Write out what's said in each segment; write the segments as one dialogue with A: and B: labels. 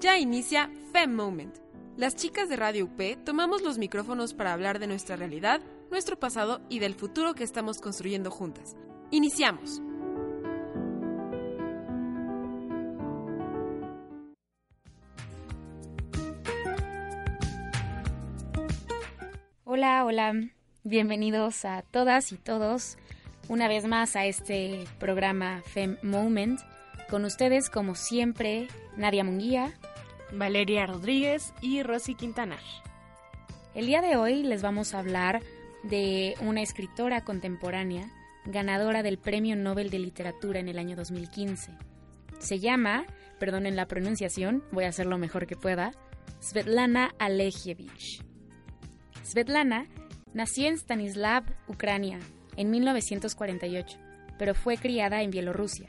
A: Ya inicia Fem Moment las chicas de Radio UP tomamos los micrófonos para hablar de nuestra realidad, nuestro pasado y del futuro que estamos construyendo juntas. Iniciamos.
B: Hola, hola. Bienvenidos a todas y todos una vez más a este programa Fem Moment. Con ustedes, como siempre, Nadia Munguía.
C: Valeria Rodríguez y Rosy Quintana.
B: El día de hoy les vamos a hablar de una escritora contemporánea ganadora del Premio Nobel de Literatura en el año 2015. Se llama, perdonen la pronunciación, voy a hacer lo mejor que pueda, Svetlana Alexievich. Svetlana nació en Stanislav, Ucrania, en 1948, pero fue criada en Bielorrusia.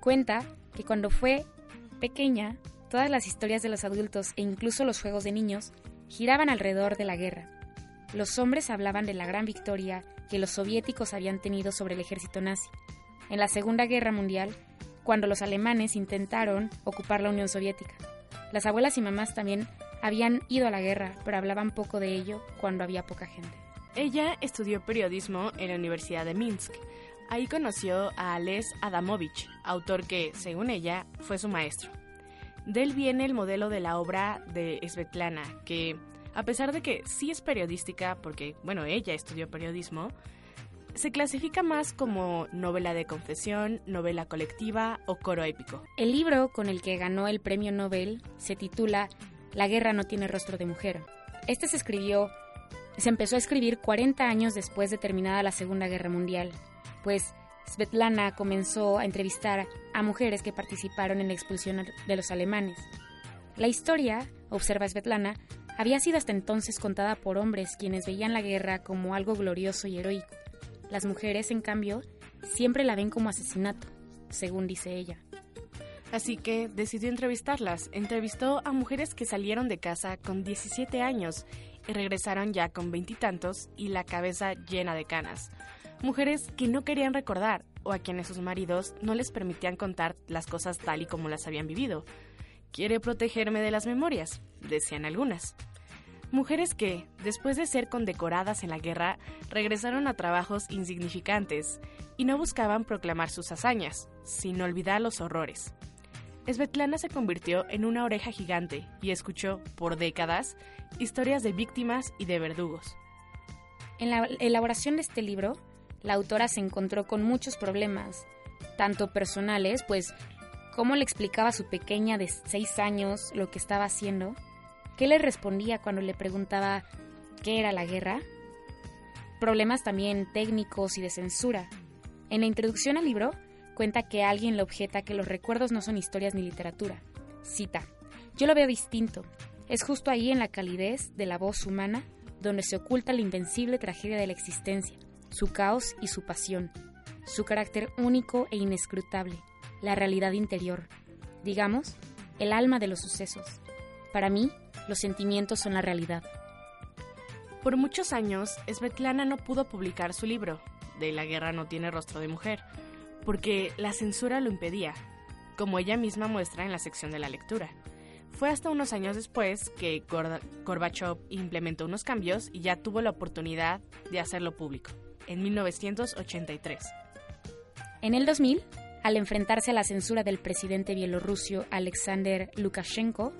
B: Cuenta que cuando fue pequeña Todas las historias de los adultos e incluso los juegos de niños giraban alrededor de la guerra. Los hombres hablaban de la gran victoria que los soviéticos habían tenido sobre el ejército nazi. En la Segunda Guerra Mundial, cuando los alemanes intentaron ocupar la Unión Soviética. Las abuelas y mamás también habían ido a la guerra, pero hablaban poco de ello cuando había poca gente.
C: Ella estudió periodismo en la Universidad de Minsk. Ahí conoció a Ales Adamovich, autor que, según ella, fue su maestro. De viene el modelo de la obra de Svetlana, que a pesar de que sí es periodística, porque, bueno, ella estudió periodismo, se clasifica más como novela de confesión, novela colectiva o coro épico.
B: El libro con el que ganó el premio Nobel se titula La guerra no tiene rostro de mujer. Este se escribió, se empezó a escribir 40 años después de terminada la Segunda Guerra Mundial, pues Svetlana comenzó a entrevistar a mujeres que participaron en la expulsión de los alemanes. La historia, observa Svetlana, había sido hasta entonces contada por hombres quienes veían la guerra como algo glorioso y heroico. Las mujeres, en cambio, siempre la ven como asesinato, según dice ella.
C: Así que decidió entrevistarlas. Entrevistó a mujeres que salieron de casa con 17 años y regresaron ya con veintitantos y la cabeza llena de canas mujeres que no querían recordar o a quienes sus maridos no les permitían contar las cosas tal y como las habían vivido. Quiere protegerme de las memorias, decían algunas. Mujeres que, después de ser condecoradas en la guerra, regresaron a trabajos insignificantes y no buscaban proclamar sus hazañas, sino olvidar los horrores. Svetlana se convirtió en una oreja gigante y escuchó, por décadas, historias de víctimas y de verdugos.
B: En la elaboración de este libro, la autora se encontró con muchos problemas, tanto personales, pues cómo le explicaba a su pequeña de seis años lo que estaba haciendo, qué le respondía cuando le preguntaba qué era la guerra, problemas también técnicos y de censura. En la introducción al libro cuenta que alguien le objeta que los recuerdos no son historias ni literatura. Cita, yo lo veo distinto. Es justo ahí en la calidez de la voz humana donde se oculta la invencible tragedia de la existencia su caos y su pasión, su carácter único e inescrutable, la realidad interior, digamos, el alma de los sucesos. Para mí, los sentimientos son la realidad.
C: Por muchos años, Svetlana no pudo publicar su libro, De la guerra no tiene rostro de mujer, porque la censura lo impedía, como ella misma muestra en la sección de la lectura. Fue hasta unos años después que Gorbachev implementó unos cambios y ya tuvo la oportunidad de hacerlo público en 1983.
B: En el 2000, al enfrentarse a la censura del presidente bielorruso Alexander Lukashenko,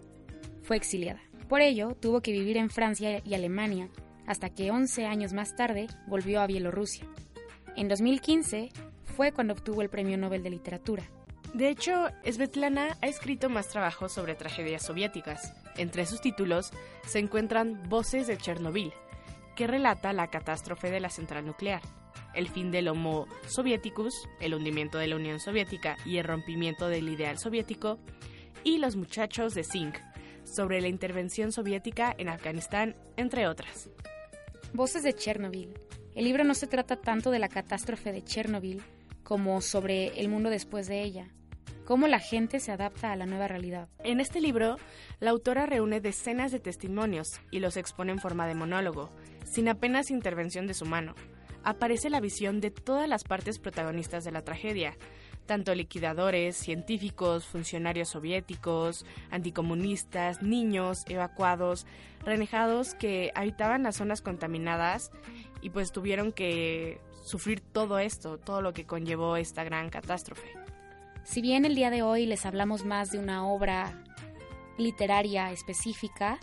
B: fue exiliada. Por ello, tuvo que vivir en Francia y Alemania, hasta que 11 años más tarde volvió a Bielorrusia. En 2015 fue cuando obtuvo el Premio Nobel de Literatura.
C: De hecho, Svetlana ha escrito más trabajos sobre tragedias soviéticas. Entre sus títulos se encuentran Voces de Chernobyl, que relata la catástrofe de la central nuclear, el fin del Homo Sovieticus, el hundimiento de la Unión Soviética y el rompimiento del ideal soviético, y Los muchachos de Zinc, sobre la intervención soviética en Afganistán, entre otras.
B: Voces de Chernobyl. El libro no se trata tanto de la catástrofe de Chernobyl como sobre el mundo después de ella, cómo la gente se adapta a la nueva realidad.
C: En este libro, la autora reúne decenas de testimonios y los expone en forma de monólogo, sin apenas intervención de su mano. Aparece la visión de todas las partes protagonistas de la tragedia, tanto liquidadores, científicos, funcionarios soviéticos, anticomunistas, niños, evacuados, renegados que habitaban las zonas contaminadas y pues tuvieron que sufrir todo esto, todo lo que conllevó esta gran catástrofe.
B: Si bien el día de hoy les hablamos más de una obra literaria específica,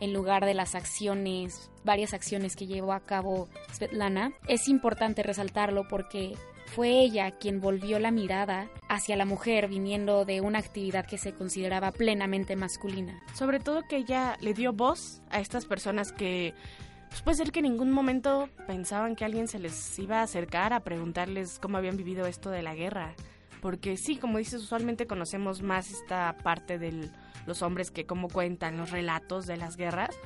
B: en lugar de las acciones, varias acciones que llevó a cabo Svetlana, es importante resaltarlo porque fue ella quien volvió la mirada hacia la mujer viniendo de una actividad que se consideraba plenamente masculina.
C: Sobre todo que ella le dio voz a estas personas que pues puede ser que en ningún momento pensaban que alguien se les iba a acercar a preguntarles cómo habían vivido esto de la guerra. Porque sí, como dices, usualmente conocemos más esta parte de los hombres que como cuentan los relatos de las guerras,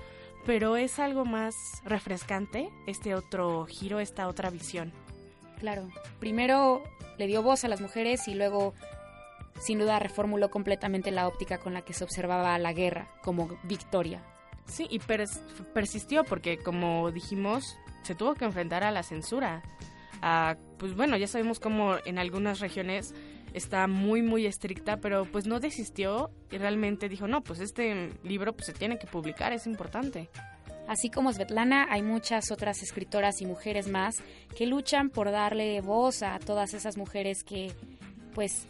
C: pero es algo más refrescante este otro giro, esta otra visión.
B: Claro, primero le dio voz a las mujeres y luego sin duda reformuló completamente la óptica con la que se observaba la guerra como victoria.
C: Sí, y persistió porque como dijimos, se tuvo que enfrentar a la censura. Pues bueno, ya sabemos cómo en algunas regiones está muy muy estricta, pero pues no desistió y realmente dijo, "No, pues este libro pues se tiene que publicar, es importante."
B: Así como Svetlana, hay muchas otras escritoras y mujeres más que luchan por darle voz a todas esas mujeres que pues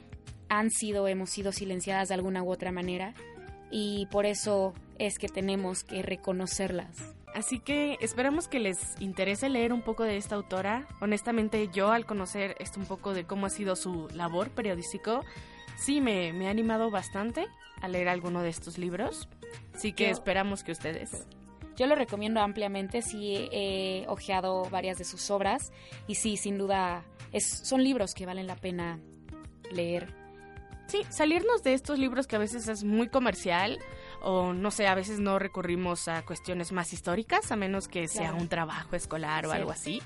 B: han sido, hemos sido silenciadas de alguna u otra manera y por eso es que tenemos que reconocerlas.
C: Así que esperamos que les interese leer un poco de esta autora. Honestamente yo al conocer esto un poco de cómo ha sido su labor periodístico, sí me, me ha animado bastante a leer alguno de estos libros. Así que esperamos que ustedes
B: yo lo recomiendo ampliamente, sí he ojeado varias de sus obras y sí, sin duda, es, son libros que valen la pena leer.
C: Sí, salirnos de estos libros que a veces es muy comercial o no sé, a veces no recurrimos a cuestiones más históricas a menos que sea un trabajo escolar o algo así.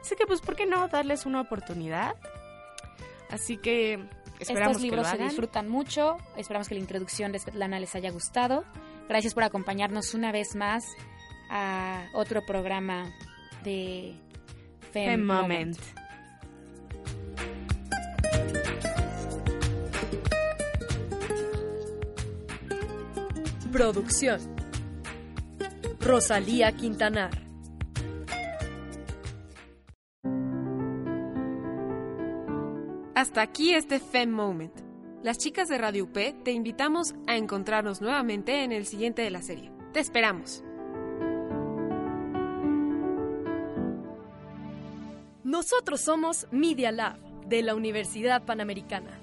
C: Así que pues, ¿por qué no darles una oportunidad? Así que esperamos
B: Estos libros
C: que
B: se disfrutan mucho, esperamos que la introducción de Svetlana les haya gustado. Gracias por acompañarnos una vez más a otro programa de
C: Fem, Moment.
D: Producción Rosalía Quintanar
A: Hasta aquí este Fem Moment. Las chicas de Radio UP te invitamos a encontrarnos nuevamente en el siguiente de la serie. Te esperamos.
D: Nosotros somos Media Lab de la Universidad Panamericana.